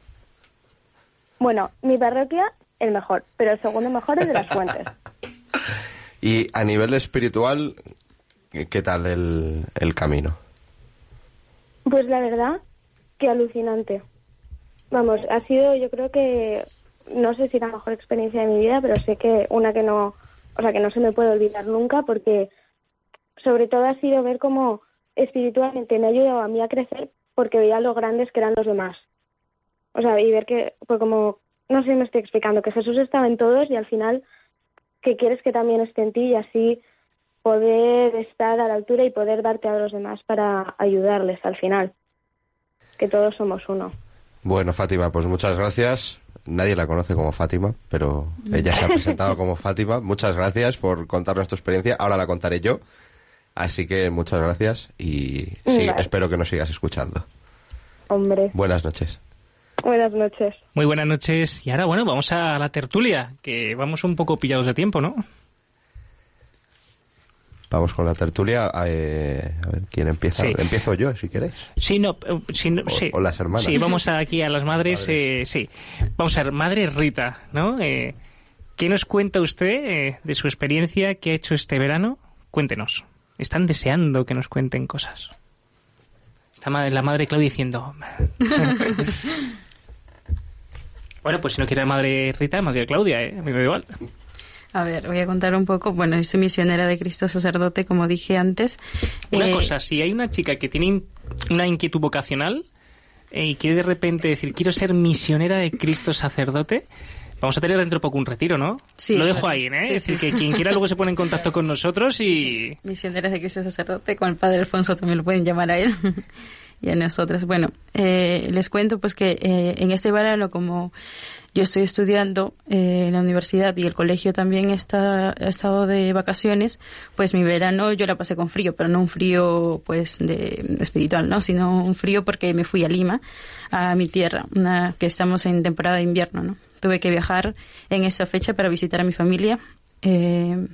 Bueno, mi parroquia, el mejor, pero el segundo mejor es de las fuentes. Y a nivel espiritual, ¿qué tal el, el camino? Pues la verdad, que alucinante. Vamos, ha sido yo creo que, no sé si la mejor experiencia de mi vida, pero sé que una que no, o sea, que no se me puede olvidar nunca porque sobre todo ha sido ver cómo espiritualmente me ha ayudado a mí a crecer porque veía lo grandes que eran los demás. O sea, y ver que, pues como, no sé si me estoy explicando, que Jesús estaba en todos y al final que quieres que también esté en ti y así poder estar a la altura y poder darte a los demás para ayudarles al final. Que todos somos uno. Bueno, Fátima, pues muchas gracias. Nadie la conoce como Fátima, pero ella se ha presentado como Fátima. Muchas gracias por contarnos tu experiencia. Ahora la contaré yo. Así que muchas gracias y sí, Vale. espero que nos sigas escuchando. Hombre, Buenas noches. Buenas noches. Muy buenas noches. Y ahora, bueno, vamos a la tertulia, que vamos un poco pillados de tiempo, ¿no? Vamos con la tertulia. eh, a ver, ¿quién empieza? Sí. Empiezo yo, si queréis. Sí, no, eh, sí, no, O- sí. o las hermanas. Sí, vamos a- aquí a las madres, eh, sí. Vamos a ver, madre Rita, ¿no? Eh, ¿Qué nos cuenta usted eh, de su experiencia que ha hecho este verano? Cuéntenos. Están deseando que nos cuenten cosas. Está la madre Claudia diciendo... bueno, pues si no quiere la madre Rita, madre Claudia, ¿eh? A mí me da igual. A ver, voy a contar un poco. Bueno, yo soy misionera de Cristo sacerdote, como dije antes. Una Eh, cosa, si hay una chica que tiene una inquietud vocacional eh, y quiere de repente decir, quiero ser misionera de Cristo sacerdote, vamos a tener dentro de poco un retiro, ¿no? Sí, Lo dejo ahí, ¿eh? Sí, es decir, sí. que quien quiera luego se pone en contacto con nosotros y... misioneras de Cristo sacerdote, con el padre Alfonso también lo pueden llamar a él y a nosotras. Bueno, eh, les cuento pues que eh, en este verano, como yo estoy estudiando eh, en la universidad y el colegio también está, ha estado de vacaciones, pues mi verano yo la pasé con frío, pero no un frío pues espiritual, ¿no? Sino un frío porque me fui a Lima, a mi tierra, una, que estamos en temporada de invierno, ¿no? Tuve que viajar en esa fecha para visitar a mi familia. Eh,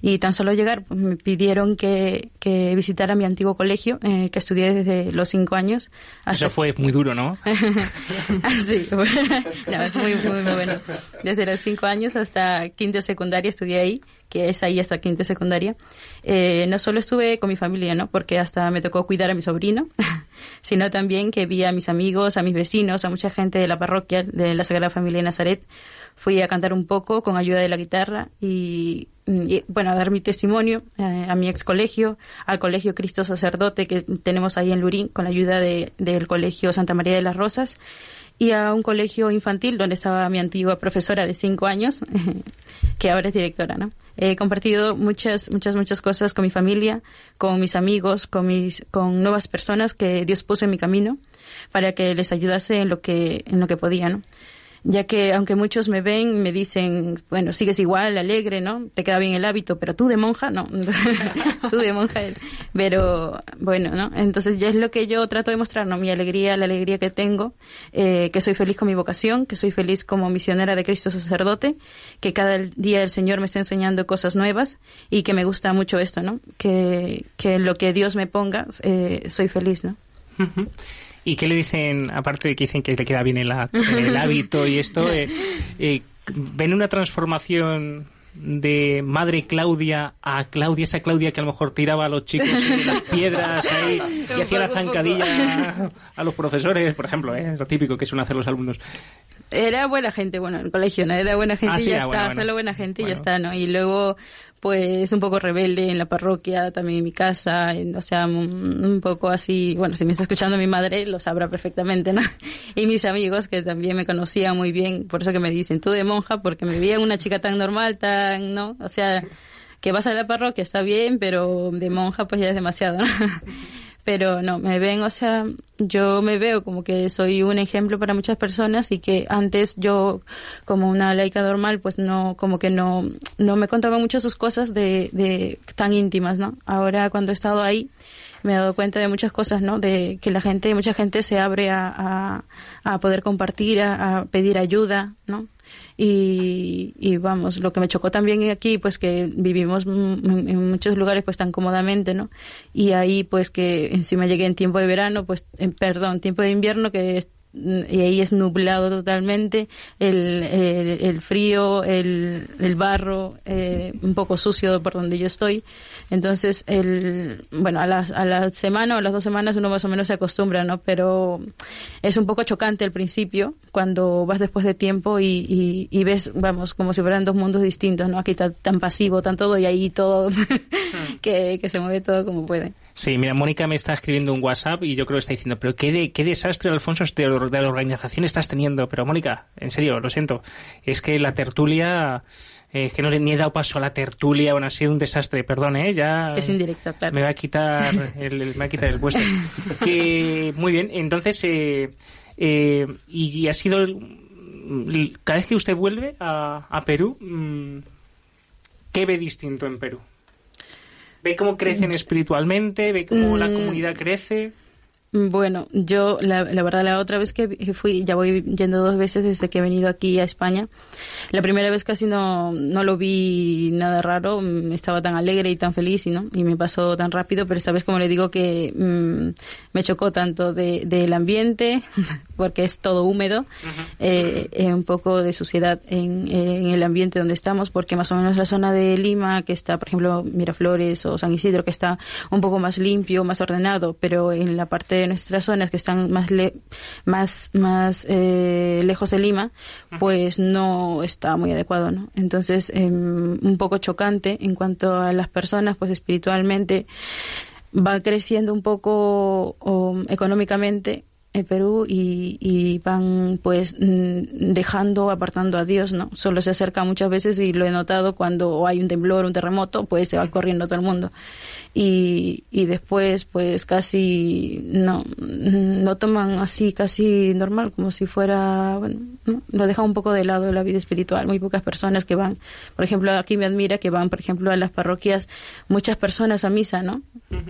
y tan solo llegar pues, me pidieron que, que visitara mi antiguo colegio eh, que estudié desde los cinco años hasta Eso fue muy duro, ¿no? Sí, no, es muy, muy, muy bueno. Desde los cinco años hasta quinta secundaria estudié ahí, que es ahí hasta quinta secundaria. Eh, no solo estuve con mi familia, ¿no? Porque hasta me tocó cuidar a mi sobrino, sino también que vi a mis amigos, a mis vecinos, a mucha gente de la parroquia de la Sagrada Familia de Nazaret. Fui a cantar un poco con ayuda de la guitarra y, y, bueno, a dar mi testimonio eh, a mi ex colegio, al colegio Cristo Sacerdote que tenemos ahí en Lurín, con la ayuda de- del colegio Santa María de las Rosas y a un colegio infantil donde estaba mi antigua profesora de cinco años, que ahora es directora, ¿no? He compartido muchas, muchas, muchas cosas con mi familia, con mis amigos, con mis, con nuevas personas que Dios puso en mi camino para que les ayudase en lo que, en lo que podía, ¿no? Ya que aunque muchos me ven me dicen, bueno, sigues igual, alegre, ¿no? Te queda bien el hábito, pero tú de monja, no. tú de monja, pero bueno, ¿no? Entonces ya es lo que yo trato de mostrar, ¿no? Mi alegría, la alegría que tengo, eh, que soy feliz con mi vocación, que soy feliz como misionera de Cristo sacerdote, que cada día el Señor me está enseñando cosas nuevas y que me gusta mucho esto, ¿no? Que, que lo que Dios me ponga, eh, soy feliz, ¿no? Ujú. ¿Y qué le dicen, aparte de que dicen que le queda bien el, el hábito y esto, eh, eh, ven una transformación de madre Claudia a Claudia, esa Claudia que a lo mejor tiraba a los chicos en las piedras ahí y hacía la zancadilla a los profesores, por ejemplo, ¿eh? es lo típico que suelen hacer los alumnos. Era buena gente, bueno, en el colegio, ¿no? Era buena gente Ah, y sí, ya era está, buena, buena. solo buena gente y ya está, ¿no? Y luego, pues, un poco rebelde en la parroquia, también en mi casa, en- o sea, un, un poco así, bueno, si me está escuchando mi madre, lo sabrá perfectamente, ¿no? Y mis amigos, que también me conocían muy bien, por eso que me dicen, tú de monja, porque me veían una chica tan normal, tan, ¿no? O sea, que vas a la parroquia está bien, pero de monja pues ya es demasiado, ¿no? pero no, me ven, o sea, yo me veo como que soy un ejemplo para muchas personas y que antes yo, como una laica normal, pues no, como que no, no me contaba mucho sus cosas de, de tan íntimas, ¿no? Ahora cuando he estado ahí, me he dado cuenta de muchas cosas, ¿no? De que la gente, mucha gente se abre a, a, a poder compartir, a, a pedir ayuda, ¿no? Y, y vamos, lo que me chocó también aquí, pues que vivimos en, muchos lugares pues tan cómodamente, ¿no? Y ahí pues que encima llegué en tiempo de verano, pues, en, perdón, tiempo de invierno que y ahí es nublado totalmente, el, el, el frío, el, el barro, eh, un poco sucio por donde yo estoy. Entonces, el, bueno, a la, a la semana o a las dos semanas uno más o menos se acostumbra, ¿no? Pero es un poco chocante al principio cuando vas después de tiempo y, y, y ves, vamos, como si fueran dos mundos distintos, ¿no? Aquí está tan pasivo, tan todo y ahí todo, que, que se mueve todo como puede. Sí, mira, Mónica me está escribiendo un WhatsApp y yo creo que está diciendo, pero qué, de- qué desastre, Alfonso, de, or- de la organización estás teniendo. Pero Mónica, en serio, lo siento, es que la tertulia, eh, que no le ni he dado paso a la tertulia, bueno, ha sido un desastre, perdón, ¿eh? Ya es indirecto, claro. me va a quitar el, el- me va a quitar el puesto. que, muy bien, entonces, eh, eh, y ha sido, cada vez que usted vuelve a, a Perú, mm, ¿qué ve distinto en Perú? ¿Ve cómo crecen espiritualmente? ¿Ve cómo la Mm. comunidad crece? Bueno, yo la, la verdad la otra vez que fui, ya voy yendo dos veces desde que he venido aquí a España. La primera vez casi no, no lo vi nada raro, mm, estaba tan alegre y tan feliz y no y me pasó tan rápido, pero esta vez como le digo que mm, me chocó tanto de- del ambiente porque es todo húmedo, eh, eh, un poco de suciedad en, en el ambiente donde estamos, porque más o menos la zona de Lima, que está, por ejemplo, Miraflores o San Isidro, que está un poco más limpio, más ordenado, pero en la parte de nuestras zonas que están más le- más más eh, lejos de Lima, pues no está muy adecuado, ¿no? Entonces, em, un poco chocante en cuanto a las personas, pues espiritualmente va creciendo un poco económicamente en Perú y, y van pues mm, dejando, apartando a Dios, ¿no? Solo se acerca muchas veces y lo he notado cuando hay un temblor, un terremoto, pues se va corriendo todo el mundo. Y, y después pues casi no, no toman así casi normal, como si fuera, bueno, ¿no? lo deja un poco de lado la vida espiritual. Muy pocas personas que van, por ejemplo, aquí me admira que van, por ejemplo, a las parroquias muchas personas a misa, ¿no?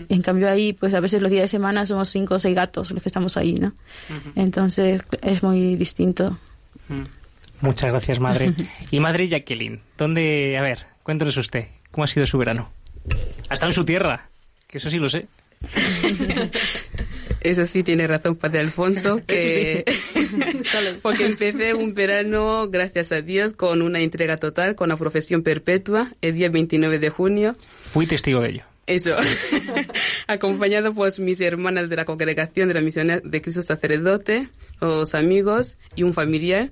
En cambio ahí, pues a veces los días de semana somos cinco o seis gatos los que estamos ahí, ¿no? Entonces es muy distinto. Muchas gracias, madre. Y madre Jacqueline, ¿dónde, a ver, cuéntanos usted, ¿cómo ha sido su verano? Ha estado en su tierra, que eso sí lo sé. Eso sí tiene razón, Padre Alfonso, que porque empecé un verano, gracias a Dios, con una entrega total, con la profesión perpetua, el día 29 de junio. Fui testigo de ello. Eso, acompañado por mis hermanas de la congregación de la misión de Cristo Sacerdote, los amigos y un familiar.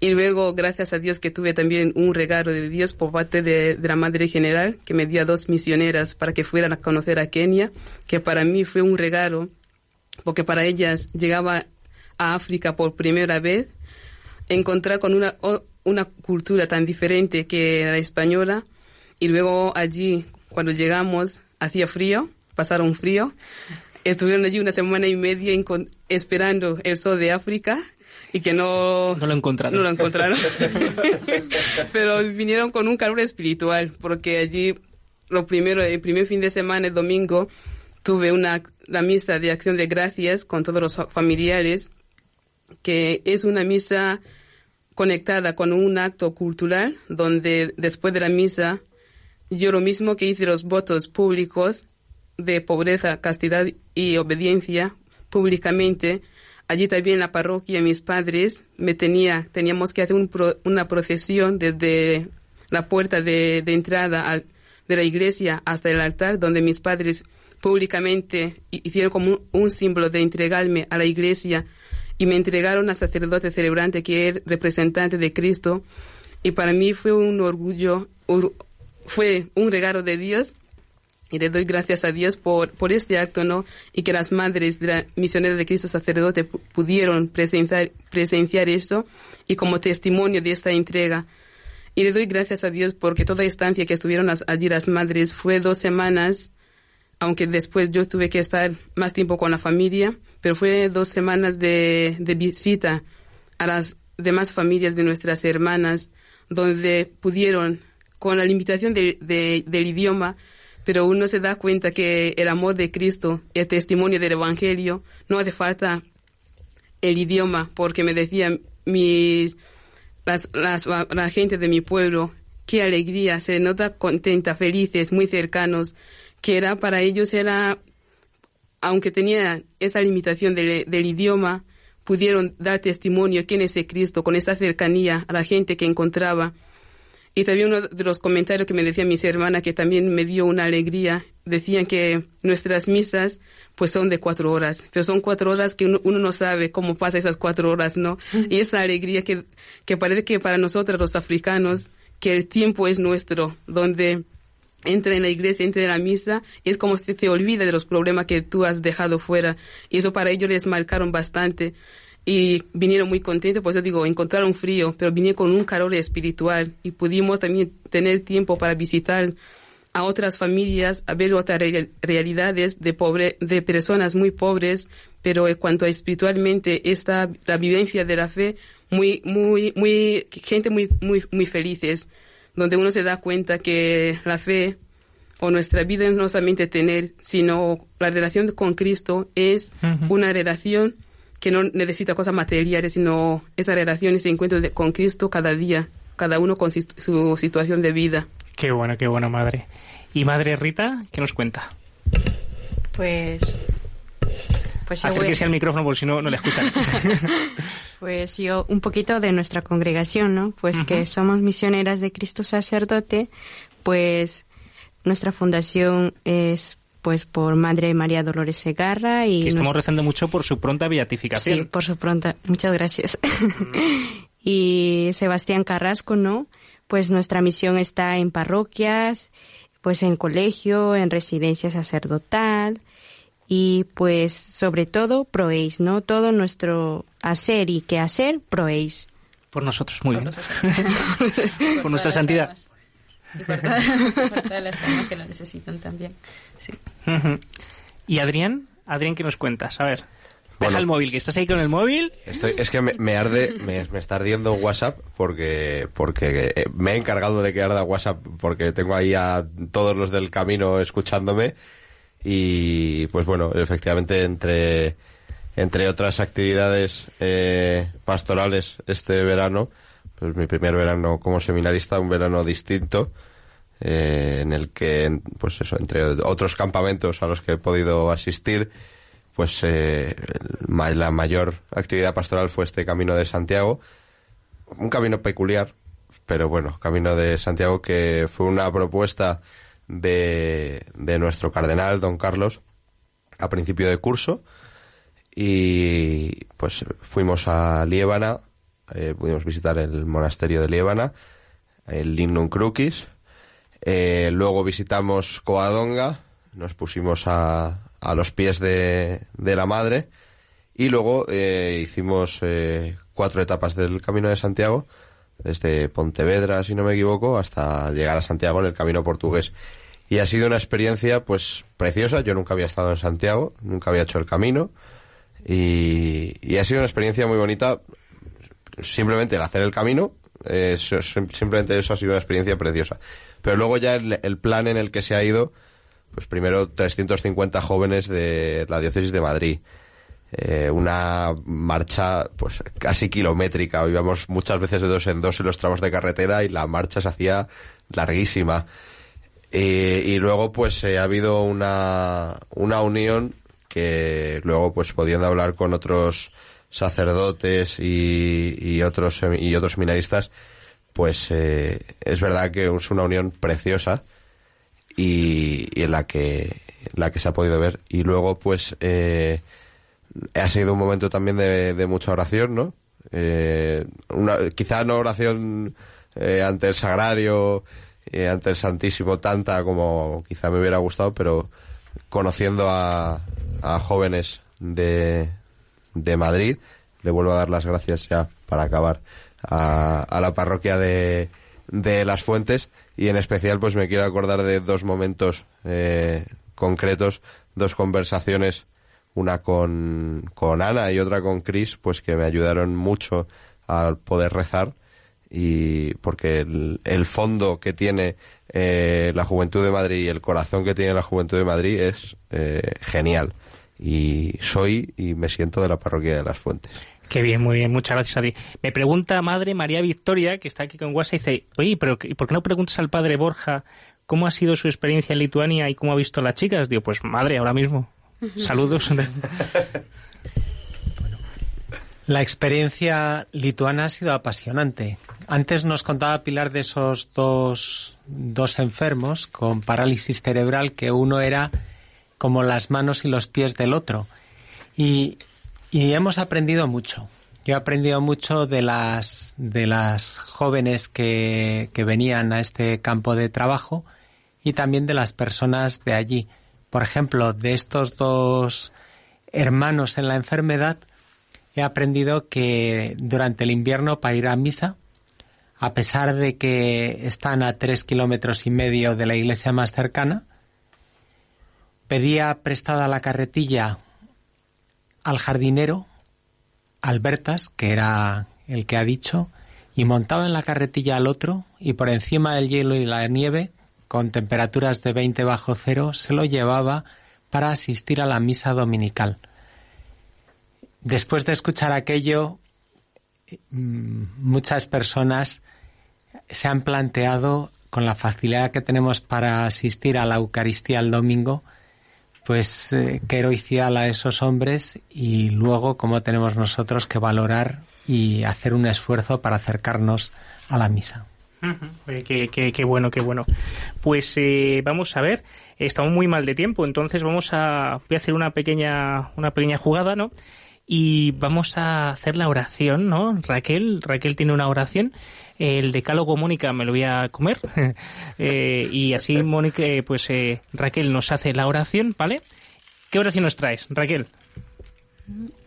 Y luego, gracias a Dios, que tuve también un regalo de Dios por parte de, de la Madre General, que me dio a dos misioneras para que fueran a conocer a Kenia, que para mí fue un regalo, porque para ellas llegaba a África por primera vez, encontrar con una, una cultura tan diferente que la española, y luego allí, cuando llegamos, hacía frío, pasaron frío, estuvieron allí una semana y media esperando el sol de África y que no, No lo encontraron. no lo encontraron. Pero vinieron con un calor espiritual, porque allí, lo primero, el primer fin de semana, el domingo, tuve una, la misa de acción de gracias con todos los familiares, que es una misa conectada con un acto cultural, donde después de la misa, yo lo mismo que hice los votos públicos de pobreza, castidad y obediencia públicamente, allí también la parroquia mis padres me tenía, teníamos que hacer un pro- una procesión desde la puerta de, entrada de la iglesia hasta el altar, donde mis padres públicamente hi- hicieron como un, símbolo de entregarme a la iglesia y me entregaron al sacerdote celebrante que es representante de Cristo. Y para mí fue un orgullo, or- fue un regalo de Dios y le doy gracias a Dios por, por este acto, ¿no? Y que las madres de la misionera de Cristo sacerdote pu- pudieron presenciar, presenciar esto y como testimonio de esta entrega. Y le doy gracias a Dios porque toda estancia que estuvieron allí las madres fue dos semanas aunque después yo tuve que estar más tiempo con la familia, pero fue dos semanas de, de visita a las demás familias de nuestras hermanas, donde pudieron, con la limitación de- de- del idioma, pero uno se da cuenta que el amor de Cristo, el testimonio del Evangelio, no hace falta el idioma, porque me decían mis, las, las- la gente de mi pueblo, qué alegría, se nota contenta, felices, muy cercanos, que era para ellos era, aunque tenía esa limitación del, del idioma, pudieron dar testimonio quién es el Cristo con esa cercanía a la gente que encontraba. Y también uno de los comentarios que me decían mis hermanas, que también me dio una alegría, decían que nuestras misas pues son de cuatro horas, pero son cuatro horas que uno, uno no sabe cómo pasa esas cuatro horas, ¿no? Y esa alegría que, que parece que para nosotros los africanos, que el tiempo es nuestro, donde entra en la iglesia, entra en la misa, es como si te olvida de los problemas que tú has dejado fuera. Y eso para ellos les marcaron bastante. Y vinieron muy contentos, por eso digo, encontraron frío, pero vinieron con un calor espiritual. Y pudimos también tener tiempo para visitar a otras familias, a ver otras re- realidades de, pobre, de personas muy pobres, pero en cuanto a espiritualmente, esta, la vivencia de la fe, muy, muy, muy, gente muy, muy, muy felices donde uno se da cuenta que la fe o nuestra vida es no solamente tener, sino la relación con Cristo es una relación que no necesita cosas materiales, sino esa relación, ese encuentro de- con Cristo cada día, cada uno con si- su situación de vida. Qué bueno, qué bueno, madre. Y madre Rita, ¿qué nos cuenta? Pues. Pues Acérquese al micrófono por si no, no le escuchan. pues yo, un poquito de nuestra congregación, ¿no? Pues que somos misioneras de Cristo Sacerdote, pues nuestra fundación es pues por Madre María Dolores Segarra y que estamos rezando mucho por su pronta Sí, beatificación. por su pronta. Muchas gracias. y Sebastián Carrasco, ¿no? Pues nuestra misión está en parroquias, pues en colegio, en residencia sacerdotal y pues sobre todo proéis, ¿no? Todo nuestro hacer y qué hacer, proéis. Por nosotros, muy bien. Por por nuestra todas las santidad. almas. Y por, por todas las almas que lo necesitan también. ¿Y Adrián? Adrián, ¿qué nos cuentas? A ver. Deja Bueno. el móvil, que estás ahí con el móvil. Estoy, es que me, me arde, me, me está ardiendo WhatsApp porque, porque eh, me he encargado de que arda WhatsApp porque tengo ahí a todos los del camino escuchándome y pues bueno, efectivamente entre, entre otras actividades eh, pastorales este verano, pues mi primer verano como seminarista, un verano distinto eh, en el que, pues eso, entre otros campamentos a los que he podido asistir, pues eh, la mayor actividad pastoral fue este Camino de Santiago. Un camino peculiar, pero bueno, Camino de Santiago que fue una propuesta de, de nuestro cardenal, don Carlos, a principio de curso. Y pues fuimos a Liébana, eh, pudimos visitar el monasterio de Liébana, el Lignum Crucis. Eh, luego visitamos Coadonga, nos pusimos a, a los pies de, de la Madre y luego eh, hicimos eh, cuatro etapas del Camino de Santiago, desde Pontevedra, si no me equivoco, hasta llegar a Santiago en el Camino Portugués. Y ha sido una experiencia pues preciosa, yo nunca había estado en Santiago, nunca había hecho el camino y, y ha sido una experiencia muy bonita, simplemente el hacer el camino, eh, simplemente eso ha sido una experiencia preciosa. Pero luego ya el, plan en el que se ha ido, pues primero 350 jóvenes de la diócesis de Madrid. Eh, una marcha pues casi kilométrica, íbamos muchas veces de dos en dos en los tramos de carretera y la marcha se hacía larguísima. Eh, y luego pues eh, ha habido una, una unión que luego pues pudiendo hablar con otros sacerdotes y, y otros y otros seminaristas pues eh, es verdad que es una unión preciosa y, en la que la que se ha podido ver. Y luego pues eh, ha sido un momento también de, de mucha oración no Eh, una, quizá no oración eh, ante el sagrario eh, ante el santísimo tanta como quizá me hubiera gustado pero conociendo a, a jóvenes de, de Madrid le vuelvo a dar las gracias ya para acabar a, a la parroquia de, de Las Fuentes y en especial pues me quiero acordar de dos momentos eh, concretos, dos conversaciones, una con, con Ana y otra con Chris, pues que me ayudaron mucho a poder rezar y porque el, el fondo que tiene eh, la Juventud de Madrid y el corazón que tiene la Juventud de Madrid es eh, genial. Y soy y me siento de la parroquia de las Fuentes. Qué bien, muy bien, muchas gracias a ti. Me pregunta madre María Victoria, que está aquí con WhatsApp, y dice, oye, pero ¿y ¿por qué no preguntas al padre Borja cómo ha sido su experiencia en Lituania y cómo ha visto a las chicas? Digo, pues madre, ahora mismo. Saludos. La experiencia lituana ha sido apasionante. Antes nos contaba Pilar de esos dos, dos enfermos con parálisis cerebral, que uno era como las manos y los pies del otro. Y, y hemos aprendido mucho. Yo he aprendido mucho de las, de las jóvenes que, que venían a este campo de trabajo y también de las personas de allí. Por ejemplo, de estos dos hermanos en la enfermedad, he aprendido que durante el invierno para ir a misa, a pesar de que están a tres kilómetros y medio de la iglesia más cercana, pedía prestada la carretilla al jardinero, Albertas, que era el que ha dicho, y montaba en la carretilla al otro y por encima del hielo y la nieve, con temperaturas de 20 bajo cero, se lo llevaba para asistir a la misa dominical. Después de escuchar aquello, mm, muchas personas se han planteado, con la facilidad que tenemos para asistir a la Eucaristía el domingo, pues eh, qué heroicidad a esos hombres y luego cómo tenemos nosotros que valorar y hacer un esfuerzo para acercarnos a la misa. Qué bueno, qué bueno. Pues eh, vamos a ver, estamos muy mal de tiempo, entonces vamos a voy a hacer una pequeña una pequeña jugada, ¿no? Y vamos a hacer la oración, ¿no? Raquel, Raquel tiene una oración. El decálogo Mónica me lo voy a comer. Eh, y así Mónica, eh, pues eh, Raquel nos hace la oración, ¿vale? ¿Qué oración nos traes, Raquel?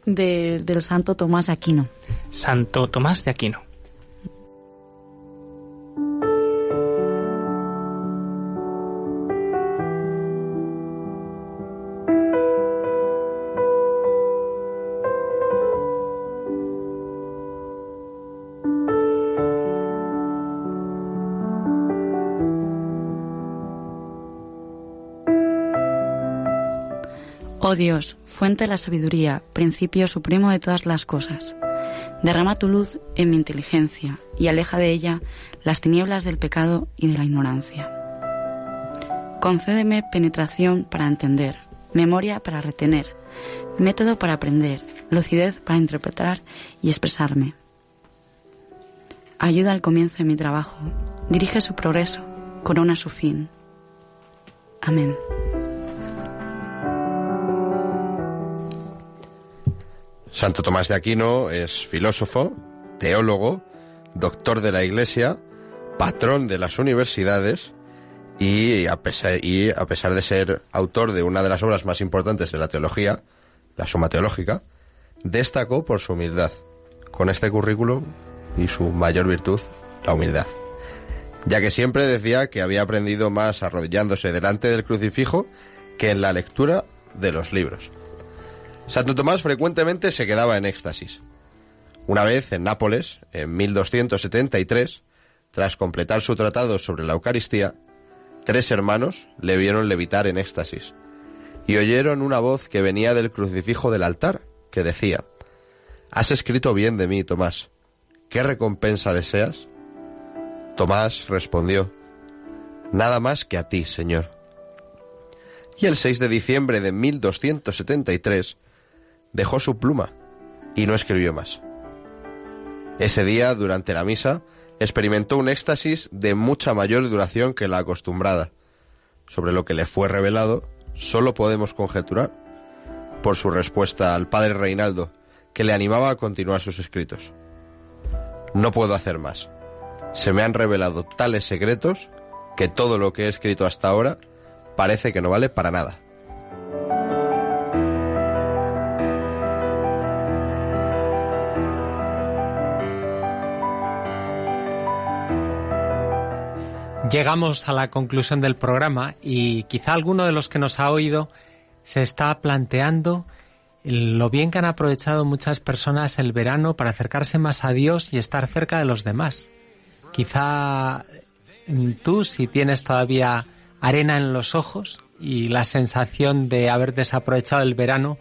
De- del santo Tomás de Aquino. Santo Tomás de Aquino. Oh Dios, fuente de la sabiduría, principio supremo de todas las cosas. Derrama tu luz en mi inteligencia y aleja de ella las tinieblas del pecado y de la ignorancia. Concédeme penetración para entender, memoria para retener, método para aprender, lucidez para interpretar y expresarme. Ayuda al comienzo de mi trabajo, dirige su progreso, corona su fin. Amén. Santo Tomás de Aquino es filósofo, teólogo, doctor de la Iglesia, patrón de las universidades y a, pesar, de ser autor de una de las obras más importantes de la teología, la Suma Teológica, destacó por su humildad. Con este currículum y su mayor virtud, la humildad. Ya que siempre decía que había aprendido más arrodillándose delante del crucifijo que en la lectura de los libros. Santo Tomás frecuentemente se quedaba en éxtasis. Una vez en Nápoles, en 1273, tras completar su tratado sobre la Eucaristía, tres hermanos le vieron levitar en éxtasis y oyeron una voz que venía del crucifijo del altar, que decía, Has escrito bien de mí, Tomás. ¿Qué recompensa deseas? Tomás respondió, Nada más que a ti, Señor. Y el 6 de diciembre de 1273 dejó su pluma y no escribió más. Ese día, durante la misa, experimentó un éxtasis de mucha mayor duración que la acostumbrada. Sobre lo que le fue revelado, solo podemos conjeturar por su respuesta al padre Reinaldo, que le animaba a continuar sus escritos. No puedo hacer más. Se me han revelado tales secretos que todo lo que he escrito hasta ahora parece que no vale para nada. Llegamos a la conclusión del programa y quizá alguno de los que nos ha oído se está planteando lo bien que han aprovechado muchas personas el verano para acercarse más a Dios y estar cerca de los demás. Quizá mm, tú, si tienes todavía arena en los ojos y la sensación de haber desaprovechado el verano,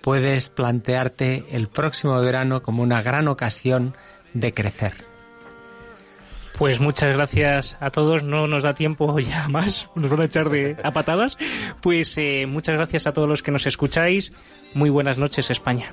puedes plantearte el próximo verano como una gran ocasión de crecer. Pues muchas gracias a todos. No nos da tiempo ya más. Nos van a echar de a patadas. Pues eh, muchas gracias a todos los que nos escucháis. Muy buenas noches, España.